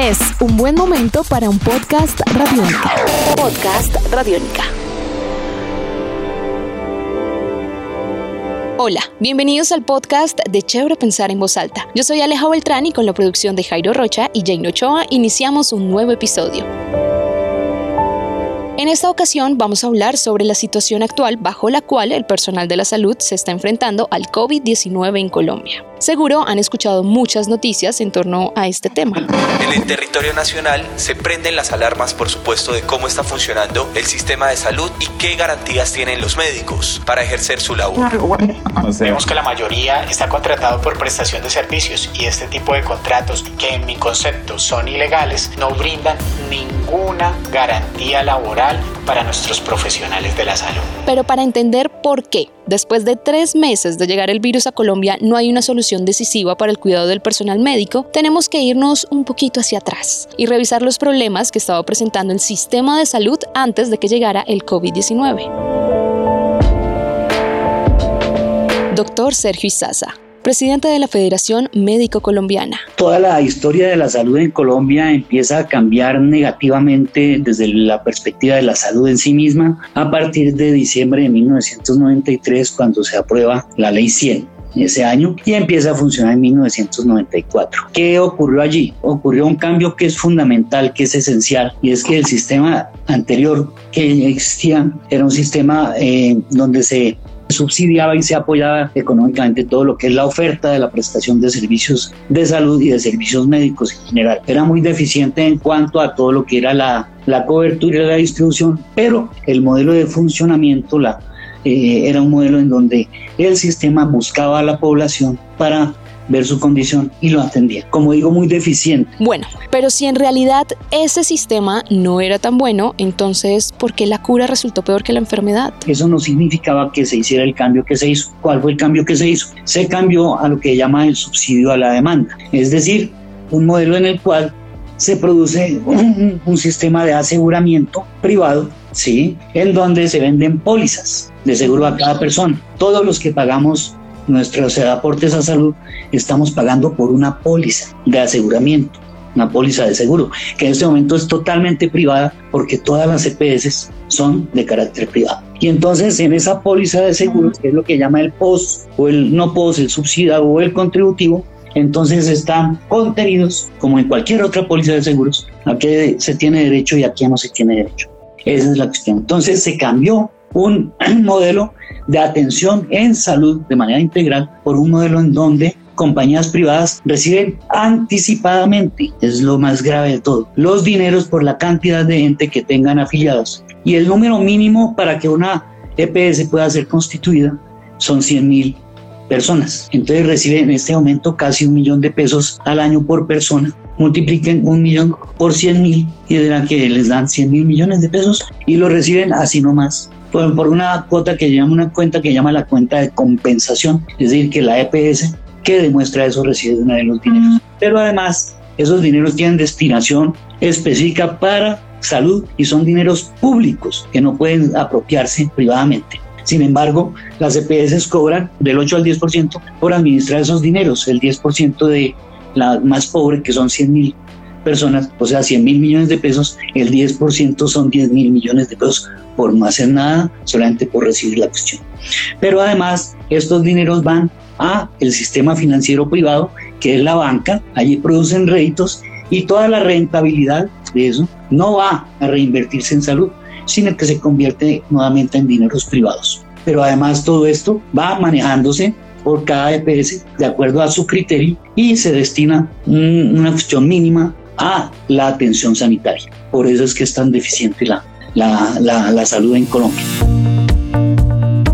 Es un buen momento para un podcast radiónica. Podcast radiónica. Hola, bienvenidos al podcast de Chévere Pensar en Voz Alta. Yo soy Aleja Beltrán y con la producción de Jairo Rocha y Jane Ochoa iniciamos un nuevo episodio. En esta ocasión vamos a hablar sobre la situación actual bajo la cual el personal de la salud se está enfrentando al COVID-19 en Colombia. Seguro han escuchado muchas noticias en torno a este tema. En el territorio nacional se prenden las alarmas, por supuesto, de cómo está funcionando el sistema de salud y qué garantías tienen los médicos para ejercer su labor. Vemos que la mayoría está contratado por prestación de servicios y este tipo de contratos, que en mi concepto son ilegales, no brindan ninguna garantía laboral para nuestros profesionales de la salud. Pero para entender por qué Después de tres meses de llegar el virus a Colombia, no hay una solución decisiva para el cuidado del personal médico. Tenemos que irnos un poquito hacia atrás y revisar los problemas que estaba presentando el sistema de salud antes de que llegara el COVID-19. Doctor Sergio Izaza, presidente de la Federación Médico Colombiana. Toda la historia de la salud en Colombia empieza a cambiar negativamente desde la perspectiva de la salud en sí misma a partir de diciembre de 1993 cuando se aprueba la ley 100 ese año y empieza a funcionar en 1994. ¿Qué ocurrió allí? Ocurrió un cambio que es fundamental, que es esencial, y es que el sistema anterior que existía era un sistema eh, donde se subsidiaba y se apoyaba económicamente todo lo que es la oferta de la prestación de servicios de salud y de servicios médicos en general. Era muy deficiente en cuanto a todo lo que era la, la cobertura y la distribución, pero el modelo de funcionamiento eh, era un modelo en donde el sistema buscaba a la población para ver su condición y lo atendía. Como digo, muy deficiente. Bueno, pero si en realidad ese sistema no era tan bueno, entonces, ¿por qué la cura resultó peor que la enfermedad? Eso no significaba que se hiciera el cambio que se hizo. ¿Cuál fue el cambio que se hizo? Se cambió a lo que llama el subsidio a la demanda. Es decir, un modelo en el cual se produce un, un, sistema de aseguramiento privado, ¿sí? En donde se venden pólizas de seguro a cada persona. Todos los que pagamos nuestros aportes a salud, estamos pagando por una póliza de aseguramiento, una póliza de seguro, que en este momento es totalmente privada porque todas las EPS son de carácter privado. Y entonces en esa póliza de seguro, que es lo que llama el POS o el no POS, el subsidiado o el contributivo, entonces están contenidos, como en cualquier otra póliza de seguros, a qué se tiene derecho y a qué no se tiene derecho. Esa es la cuestión. Entonces se cambió un modelo de atención en salud de manera integral por un modelo en donde compañías privadas reciben anticipadamente, es lo más grave de todo, los dineros por la cantidad de gente que tengan afiliados. Y el número mínimo para que una EPS pueda ser constituida son 100 mil personas. Entonces reciben en este momento casi un millón de pesos al año por persona. Multipliquen un millón por 100 mil y dirán que les dan 100 mil millones de pesos y lo reciben así nomás por, por una cuota que llama una cuenta que llama la cuenta de compensación, es decir, que la EPS que demuestra eso recibe una de los dineros. Pero además, esos dineros tienen destinación específica para salud y son dineros públicos que no pueden apropiarse privadamente. Sin embargo, las EPS cobran del 8 al 10% por administrar esos dineros, el 10% de la más pobre, que son 100 mil personas, o sea, 100 mil millones de pesos, el 10% son 10 mil millones de pesos por no hacer nada, solamente por recibir la cuestión. Pero además, estos dineros van a el sistema financiero privado, que es la banca, allí producen réditos y toda la rentabilidad de eso no va a reinvertirse en salud, sino que se convierte nuevamente en dineros privados. Pero además todo esto va manejándose por cada EPS de acuerdo a su criterio y se destina una cuestión mínima a la atención sanitaria. Por eso es que es tan deficiente la, la, la, la salud en Colombia.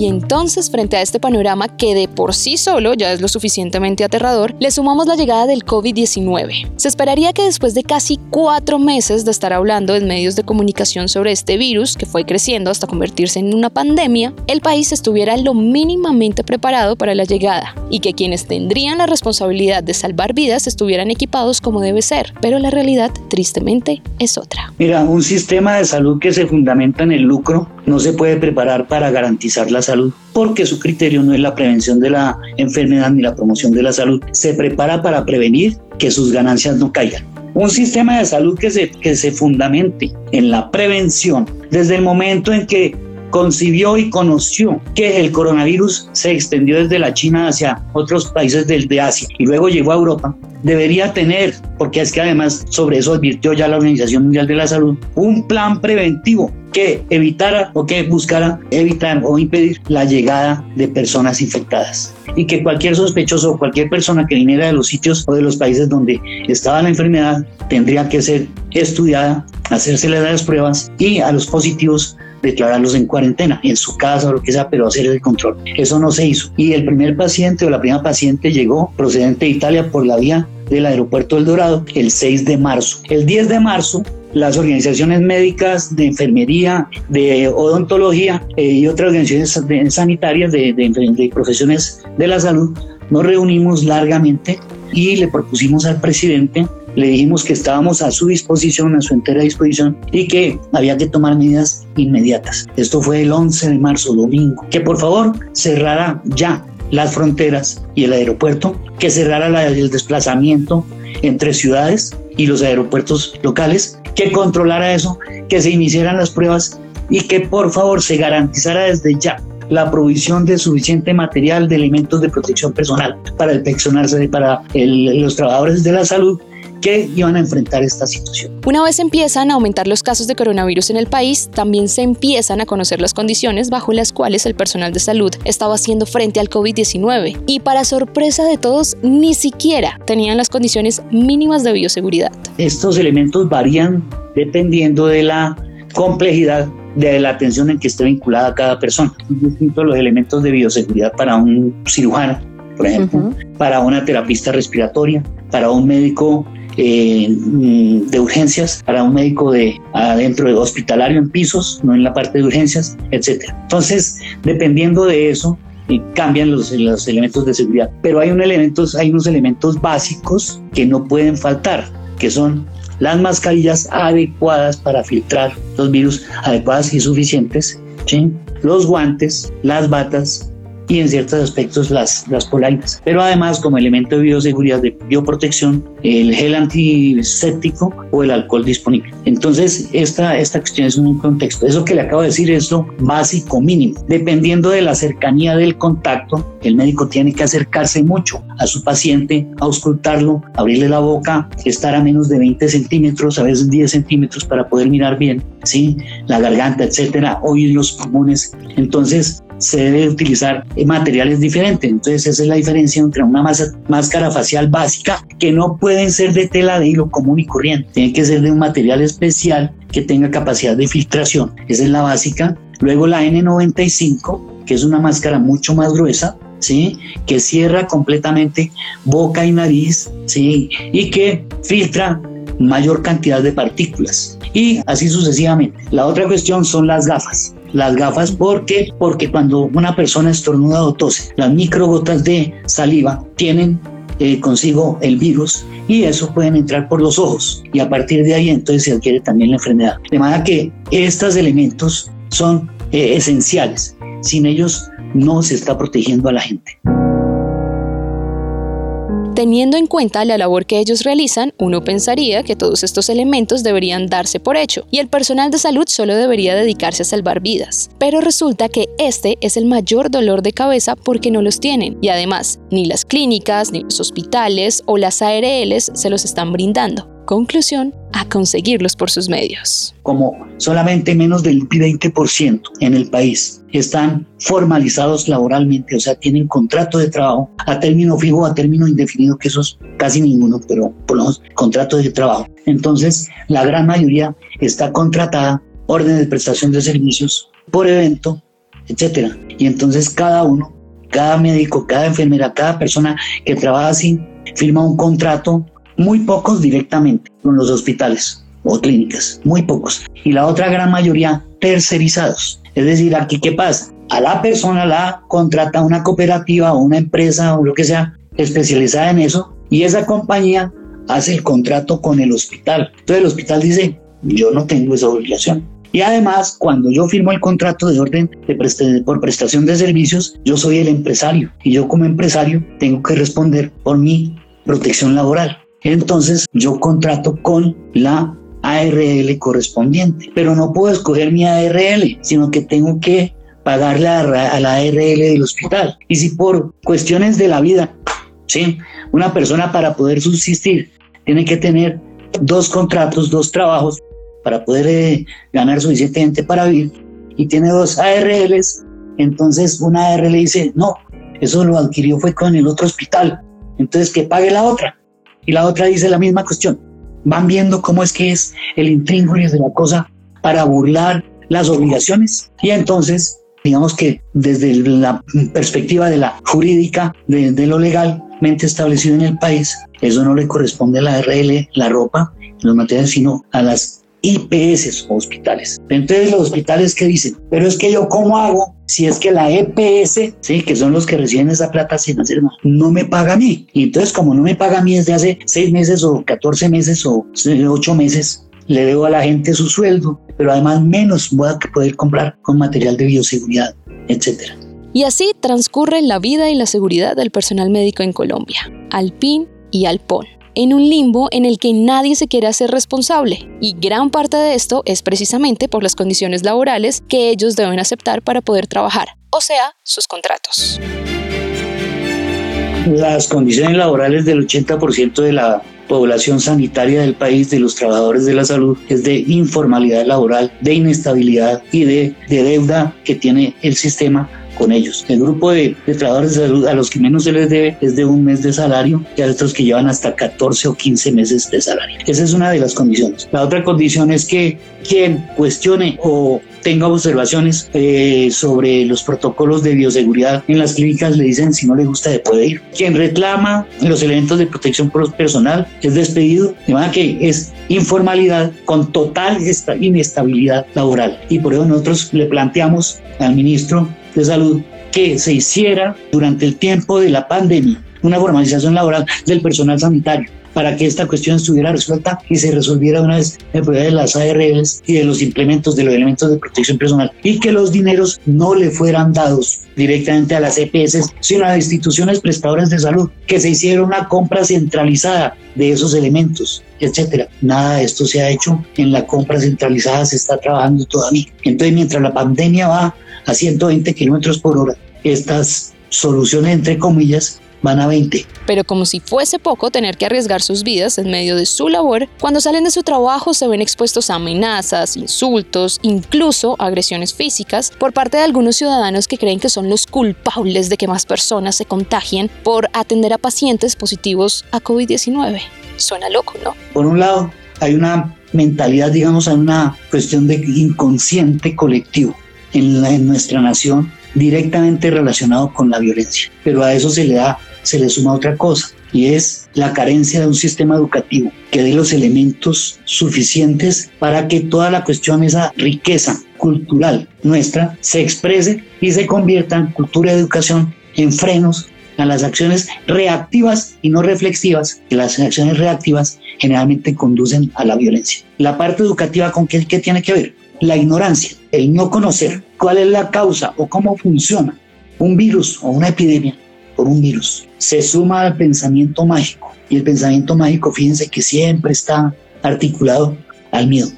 Y entonces, frente a este panorama que de por sí solo ya es lo suficientemente aterrador, le sumamos la llegada del COVID-19. Se esperaría que después de casi cuatro meses de estar hablando en medios de comunicación sobre este virus, que fue creciendo hasta convertirse en una pandemia, el país estuviera lo mínimamente preparado para la llegada y que quienes tendrían la responsabilidad de salvar vidas estuvieran equipados como debe ser. Pero la realidad, tristemente, es otra. Mira, un sistema de salud que se fundamenta en el lucro no se puede preparar para garantizar la salud porque su criterio no es la prevención de la enfermedad ni la promoción de la salud. Se prepara para prevenir que sus ganancias no caigan. Un sistema de salud que se, que se fundamente en la prevención desde el momento en que concibió y conoció que el coronavirus se extendió desde la China hacia otros países del, de Asia y luego llegó a Europa, debería tener, porque es que además sobre eso advirtió ya la Organización Mundial de la Salud, un plan preventivo que evitara o que buscara evitar o impedir la llegada de personas infectadas. Y que cualquier sospechoso o cualquier persona que viniera de los sitios o de los países donde estaba la enfermedad tendría que ser estudiada, hacerse las pruebas y a los positivos declararlos en cuarentena, en su casa o lo que sea, pero hacer el control. Eso no se hizo. Y el primer paciente o la primera paciente llegó procedente de Italia por la vía del aeropuerto del Dorado el 6 de marzo. El 10 de marzo las organizaciones médicas de enfermería, de odontología eh, y otras organizaciones sanitarias de, de, profesiones de la salud, nos reunimos largamente y le propusimos al presidente le dijimos que estábamos a su disposición, a su entera disposición y que había que tomar medidas inmediatas. Esto fue el 11 de marzo, domingo. Que por favor cerrara ya las fronteras y el aeropuerto, que cerrara el desplazamiento entre ciudades y los aeropuertos locales, que controlara eso, que se iniciaran las pruebas y que por favor se garantizara desde ya la provisión de suficiente material de elementos de protección personal para el personarse para los trabajadores de la salud que iban a enfrentar esta situación. Una vez empiezan a aumentar los casos de coronavirus en el país, también se empiezan a conocer las condiciones bajo las cuales el personal de salud estaba haciendo frente al COVID-19 y para sorpresa de todos, ni siquiera tenían las condiciones mínimas de bioseguridad. Estos elementos varían dependiendo de la complejidad de la atención en que esté vinculada cada persona. Distintos los elementos de bioseguridad para un cirujano, por ejemplo, para una terapista respiratoria, para un médico eh, mm, de urgencias para un médico de adentro de hospitalario en pisos, no en la parte de urgencias, etcétera. Entonces, dependiendo de eso, eh, cambian los, los, elementos de seguridad. Pero hay, un elementos, hay unos elementos básicos que no pueden faltar, que son las mascarillas adecuadas para filtrar los virus, adecuadas y suficientes, los guantes, las batas, y en ciertos aspectos las, las polainas. Pero además, como elemento de bioseguridad, de bioprotección, el gel antiséptico o el alcohol disponible. Entonces, esta, esta cuestión es un contexto. Eso que le acabo de decir es lo básico mínimo. Dependiendo de la cercanía del contacto, el médico tiene que acercarse mucho a su paciente, auscultarlo, abrirle la boca, estar a menos de 20 centímetros, a veces 10 centímetros para poder mirar bien, ¿sí? La garganta, etcétera, oír los pulmones. Entonces, se debe utilizar materiales diferentes. Entonces esa es la diferencia entre una máscara facial básica que no pueden ser de tela de hilo común y corriente. Tiene que ser de un material especial que tenga capacidad de filtración. Esa es la básica. Luego la N95, que es una máscara mucho más gruesa, ¿sí? que cierra completamente boca y nariz ¿sí? y que filtra mayor cantidad de partículas y así sucesivamente. La otra cuestión son las gafas las gafas. ¿Por qué? Porque cuando una persona estornuda o tose, las microgotas de saliva tienen eh, consigo el virus y eso pueden entrar por los ojos y a partir de ahí entonces se adquiere también la enfermedad. De manera que estos elementos son eh, esenciales. Sin ellos no se está protegiendo a la gente. Teniendo en cuenta la labor que ellos realizan, uno pensaría que todos estos elementos deberían darse por hecho y el personal de salud solo debería dedicarse a salvar vidas. Pero resulta que este es el mayor dolor de cabeza porque no los tienen y además ni las clínicas, ni los hospitales o las ARLs se los están brindando. Conclusión, a conseguirlos por sus medios. Como solamente menos del 20% en el país están formalizados laboralmente, o sea, tienen contrato de trabajo a término fijo, a término indefinido, que eso es casi ninguno, pero por lo menos contrato de trabajo. Entonces, la gran mayoría está contratada, orden de prestación de servicios por evento, etcétera. Y entonces cada uno, cada médico, cada enfermera, cada persona que trabaja así, firma un contrato muy pocos directamente con los hospitales o clínicas, muy pocos. Y la otra gran mayoría tercerizados. Es decir, aquí qué pasa? A la persona la contrata una cooperativa o una empresa o lo que sea especializada en eso y esa compañía hace el contrato con el hospital. Entonces el hospital dice, yo no tengo esa obligación. Y además, cuando yo firmo el contrato de orden de por prestación de servicios, yo soy el empresario y yo como empresario tengo que responder por mi protección laboral. Entonces yo contrato con la ARL correspondiente, pero no puedo escoger mi ARL, sino que tengo que pagarle a la ARL del hospital. Y si por cuestiones de la vida, ¿sí? una persona para poder subsistir tiene que tener dos contratos, dos trabajos para poder eh, ganar suficientemente para vivir y tiene dos ARLs, entonces una ARL dice, no, eso lo adquirió fue con el otro hospital, entonces que pague la otra. Y la otra dice la misma cuestión. Van viendo cómo es que es el intríngulis de la cosa para burlar las obligaciones y entonces digamos que desde la perspectiva de la jurídica, de, lo legalmente establecido en el país, eso no le corresponde a la RL, la ropa, los materiales, sino a las IPS o hospitales. Entonces los hospitales que dicen, pero es que yo cómo hago si es que la EPS, sí, que son los que reciben esa plata sin hacer nada, no me paga a mí. Y entonces como no me paga a mí desde hace seis meses o 14 meses o ocho meses, le debo a la gente su sueldo, pero además menos voy a poder comprar con material de bioseguridad, etcétera. Y así transcurre la vida y la seguridad del personal médico en Colombia, al PIN y al PON en un limbo en el que nadie se quiere hacer responsable. Y gran parte de esto es precisamente por las condiciones laborales que ellos deben aceptar para poder trabajar, o sea, sus contratos. Las condiciones laborales del 80% de la población sanitaria del país, de los trabajadores de la salud, es de informalidad laboral, de inestabilidad y de, de deuda que tiene el sistema con ellos. El grupo de, trabajadores de salud a los que menos se les debe es de un mes de salario y a otros que llevan hasta 14 o 15 meses de salario. Esa es una de las condiciones. La otra condición es que quien cuestione o tenga observaciones eh, sobre los protocolos de bioseguridad en las clínicas le dicen si no le gusta de puede ir. Quien reclama los elementos de protección personal es despedido, de manera que es informalidad con total inestabilidad laboral. Y por eso nosotros le planteamos al ministro de Salud que se hiciera durante el tiempo de la pandemia. Una formalización laboral del personal sanitario para que esta cuestión estuviera resuelta y se resolviera una vez el problema de las ARLs y de los implementos de los elementos de protección personal y que los dineros no le fueran dados directamente a las EPS, sino a las instituciones prestadoras de salud, que se hiciera una compra centralizada de esos elementos, etcétera. Nada de esto se ha hecho en la compra centralizada, se está trabajando todavía. Entonces, mientras la pandemia va a 120 kilómetros por hora. Estas soluciones, entre comillas, van a 20. Pero como si fuese poco tener que arriesgar sus vidas en medio de su labor, cuando salen de su trabajo se ven expuestos a amenazas, insultos, incluso agresiones físicas por parte de algunos ciudadanos que creen que son los culpables de que más personas se contagien por atender a pacientes positivos a COVID-19. Suena loco, ¿no? Por un lado, hay una mentalidad, digamos, hay una cuestión de inconsciente colectivo en, nuestra nación directamente relacionado con la violencia. Pero a eso se le da, se le suma otra cosa, y es la carencia de un sistema educativo que dé los elementos suficientes para que toda la cuestión, esa riqueza cultural nuestra, se exprese y se convierta en cultura de educación, en frenos a las acciones reactivas y no reflexivas, que las acciones reactivas generalmente conducen a la violencia. La parte educativa, ¿con qué, qué tiene que ver? la ignorancia, el no conocer cuál es la causa o cómo funciona un virus o una epidemia por un virus, se suma al pensamiento mágico. Y el pensamiento mágico, fíjense que siempre está articulado al miedo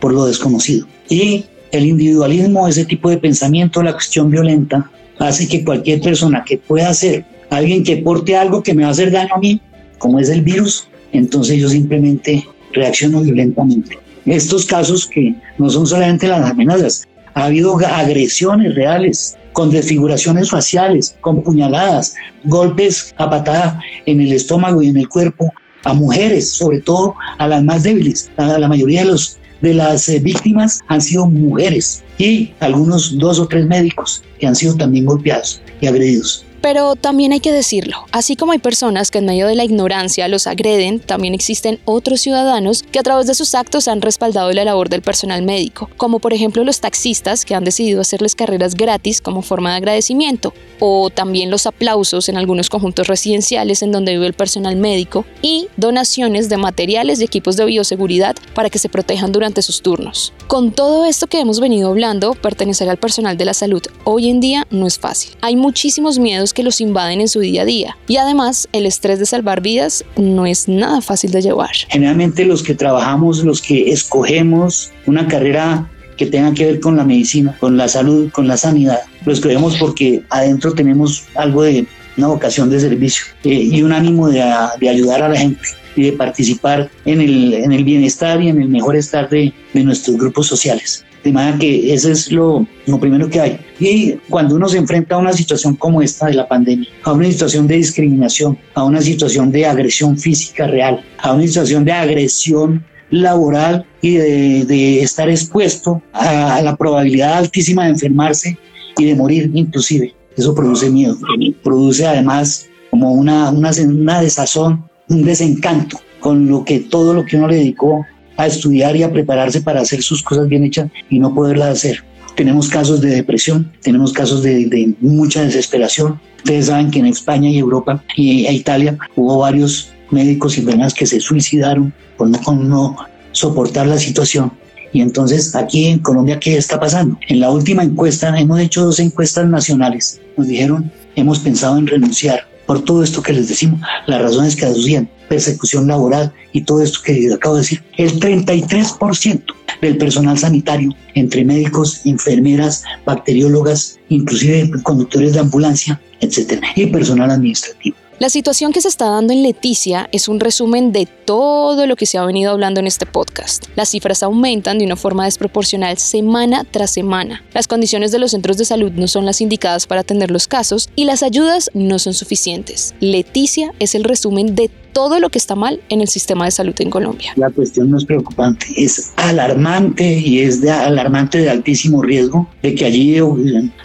por lo desconocido. Y el individualismo, ese tipo de pensamiento, la cuestión violenta, hace que cualquier persona que pueda ser alguien que porte algo que me va a hacer daño a mí, como es el virus, entonces yo simplemente reacciono violentamente estos casos que no son solamente las amenazas, ha habido agresiones reales con desfiguraciones faciales, con puñaladas, golpes a patada en el estómago y en el cuerpo a mujeres, sobre todo a las más débiles. La, mayoría de, los, de las eh, víctimas han sido mujeres y algunos dos o tres médicos que han sido también golpeados y agredidos. Pero también hay que decirlo, así como hay personas que en medio de la ignorancia los agreden, también existen otros ciudadanos que a través de sus actos han respaldado la labor del personal médico, como por ejemplo los taxistas que han decidido hacerles carreras gratis como forma de agradecimiento, o también los aplausos en algunos conjuntos residenciales en donde vive el personal médico, y donaciones de materiales y equipos de bioseguridad para que se protejan durante sus turnos. Con todo esto que hemos venido hablando, pertenecer al personal de la salud hoy en día no es fácil. Hay muchísimos miedos que los invaden en su día a día. Y además, el estrés de salvar vidas no es nada fácil de llevar. Generalmente los que trabajamos, los que escogemos una carrera que tenga que ver con la medicina, con la salud, con la sanidad, lo escogemos porque adentro tenemos algo de una vocación de servicio eh, y un ánimo de, ayudar a la gente y de participar en el, en el bienestar y en el mejor estar de, nuestros grupos sociales. De manera que eso es lo, lo, primero que hay. Y cuando uno se enfrenta a una situación como esta de la pandemia, a una situación de discriminación, a una situación de agresión física real, a una situación de agresión laboral y de, estar expuesto a la probabilidad altísima de enfermarse y de morir inclusive, eso produce miedo, produce además como una, una, una desazón, un desencanto con lo que todo lo que uno le dedicó a estudiar y a prepararse para hacer sus cosas bien hechas y no poderlas hacer. Tenemos casos de depresión, tenemos casos de, de mucha desesperación. Ustedes saben que en España y Europa y e Italia hubo varios médicos y enfermeras que se suicidaron por no, por no soportar la situación. Y entonces aquí en Colombia, ¿qué está pasando? En la última encuesta, hemos hecho dos encuestas nacionales. Nos dijeron, hemos pensado en renunciar por todo esto que les decimos, las razones que aducían, persecución laboral y todo esto que acabo de decir. El 33% del personal sanitario, entre médicos, enfermeras, bacteriólogas, inclusive conductores de ambulancia, etcétera, y personal administrativo. La situación que se está dando en Leticia es un resumen de todo lo que se ha venido hablando en este podcast. Las cifras aumentan de una forma desproporcional semana tras semana. Las condiciones de los centros de salud no son las indicadas para atender los casos y las ayudas no son suficientes. Leticia es el resumen de todo lo que está mal en el sistema de salud en Colombia. La cuestión no es preocupante, es alarmante y es de alarmante de altísimo riesgo de que allí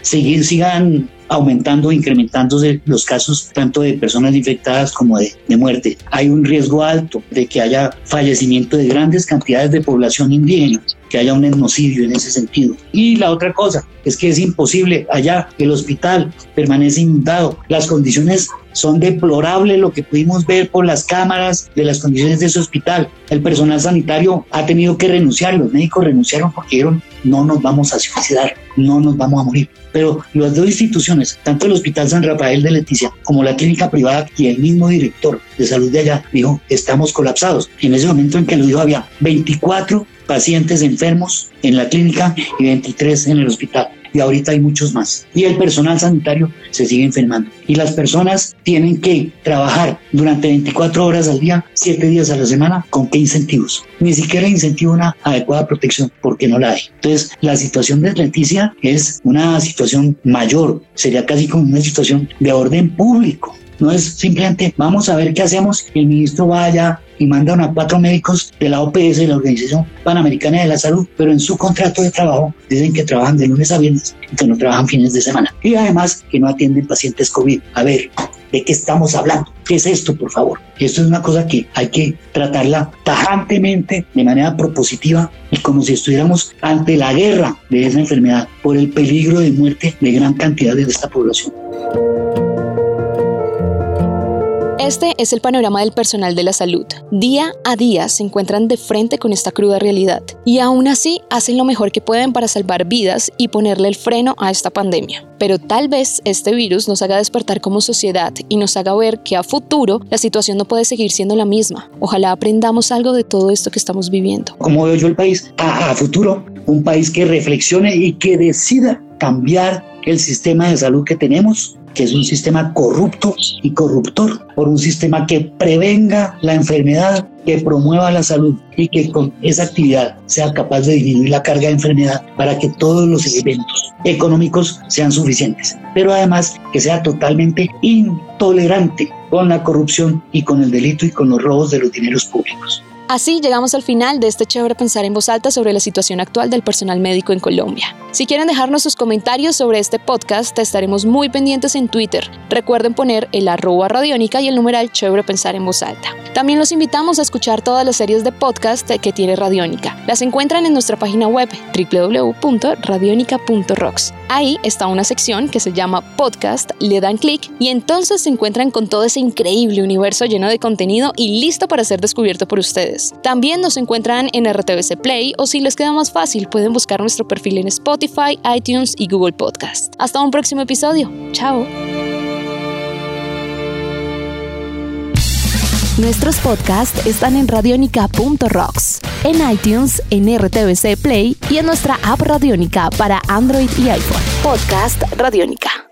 seguir, sigan aumentando, incrementándose los casos tanto de personas infectadas como de, de, muerte. Hay un riesgo alto de que haya fallecimiento de grandes cantidades de población indígena, que haya un etnocidio en ese sentido. Y la otra cosa es que es imposible allá, el hospital permanece inundado, las condiciones son deplorables, lo que pudimos ver por las cámaras de las condiciones de ese hospital. El personal sanitario ha tenido que renunciar, los médicos renunciaron porque dijeron no nos vamos a suicidar, no nos vamos a morir. Pero las dos instituciones, tanto el Hospital San Rafael de Leticia como la clínica privada y el mismo director de salud de allá dijo, estamos colapsados. En ese momento en que lo dijo había 24 pacientes enfermos en la clínica y 23 en el hospital. Y ahorita hay muchos más. Y el personal sanitario se sigue enfermando. Y las personas tienen que trabajar durante 24 horas al día, 7 días a la semana. ¿Con qué incentivos? Ni siquiera incentivo una adecuada protección porque no la hay. Entonces, la situación de Leticia es una situación mayor. Sería casi como una situación de orden público. No es simplemente vamos a ver qué hacemos el ministro vaya y mandan a cuatro médicos de la OPS, la Organización Panamericana de la Salud, pero en su contrato de trabajo dicen que trabajan de lunes a viernes y que no trabajan fines de semana. Y además que no atienden pacientes COVID. A ver, ¿de qué estamos hablando? ¿Qué es esto, por favor? Esto es una cosa que hay que tratarla tajantemente, de manera propositiva y como si estuviéramos ante la guerra de esa enfermedad por el peligro de muerte de gran cantidad de esta población. Este es el panorama del personal de la salud. Día a día se encuentran de frente con esta cruda realidad y aún así hacen lo mejor que pueden para salvar vidas y ponerle el freno a esta pandemia. Pero tal vez este virus nos haga despertar como sociedad y nos haga ver que a futuro la situación no puede seguir siendo la misma. Ojalá aprendamos algo de todo esto que estamos viviendo. Como veo yo el país a, a futuro, un país que reflexione y que decida cambiar el sistema de salud que tenemos que es un sistema corrupto y corruptor, por un sistema que prevenga la enfermedad, que promueva la salud y que con esa actividad sea capaz de disminuir la carga de enfermedad para que todos los elementos económicos sean suficientes, pero además que sea totalmente intolerante con la corrupción y con el delito y con los robos de los dineros públicos. Así llegamos al final de este chévere pensar en voz alta sobre la situación actual del personal médico en Colombia. Si quieren dejarnos sus comentarios sobre este podcast, estaremos muy pendientes en Twitter. Recuerden poner el arroba radiónica y el numeral chévere pensar en voz alta. También los invitamos a escuchar todas las series de podcast que tiene Radiónica. Las encuentran en nuestra página web www.radionica.rocks. Ahí está una sección que se llama podcast, le dan clic y entonces se encuentran con todo ese increíble universo lleno de contenido y listo para ser descubierto por ustedes. También nos encuentran en RTBC Play o si les queda más fácil pueden buscar nuestro perfil en Spotify, iTunes y Google Podcast. Hasta un próximo episodio. Chao. Nuestros podcasts están en radionica.rocks, en iTunes, en RTBC Play y en nuestra app Radionica para Android y iPhone. Podcast Radionica.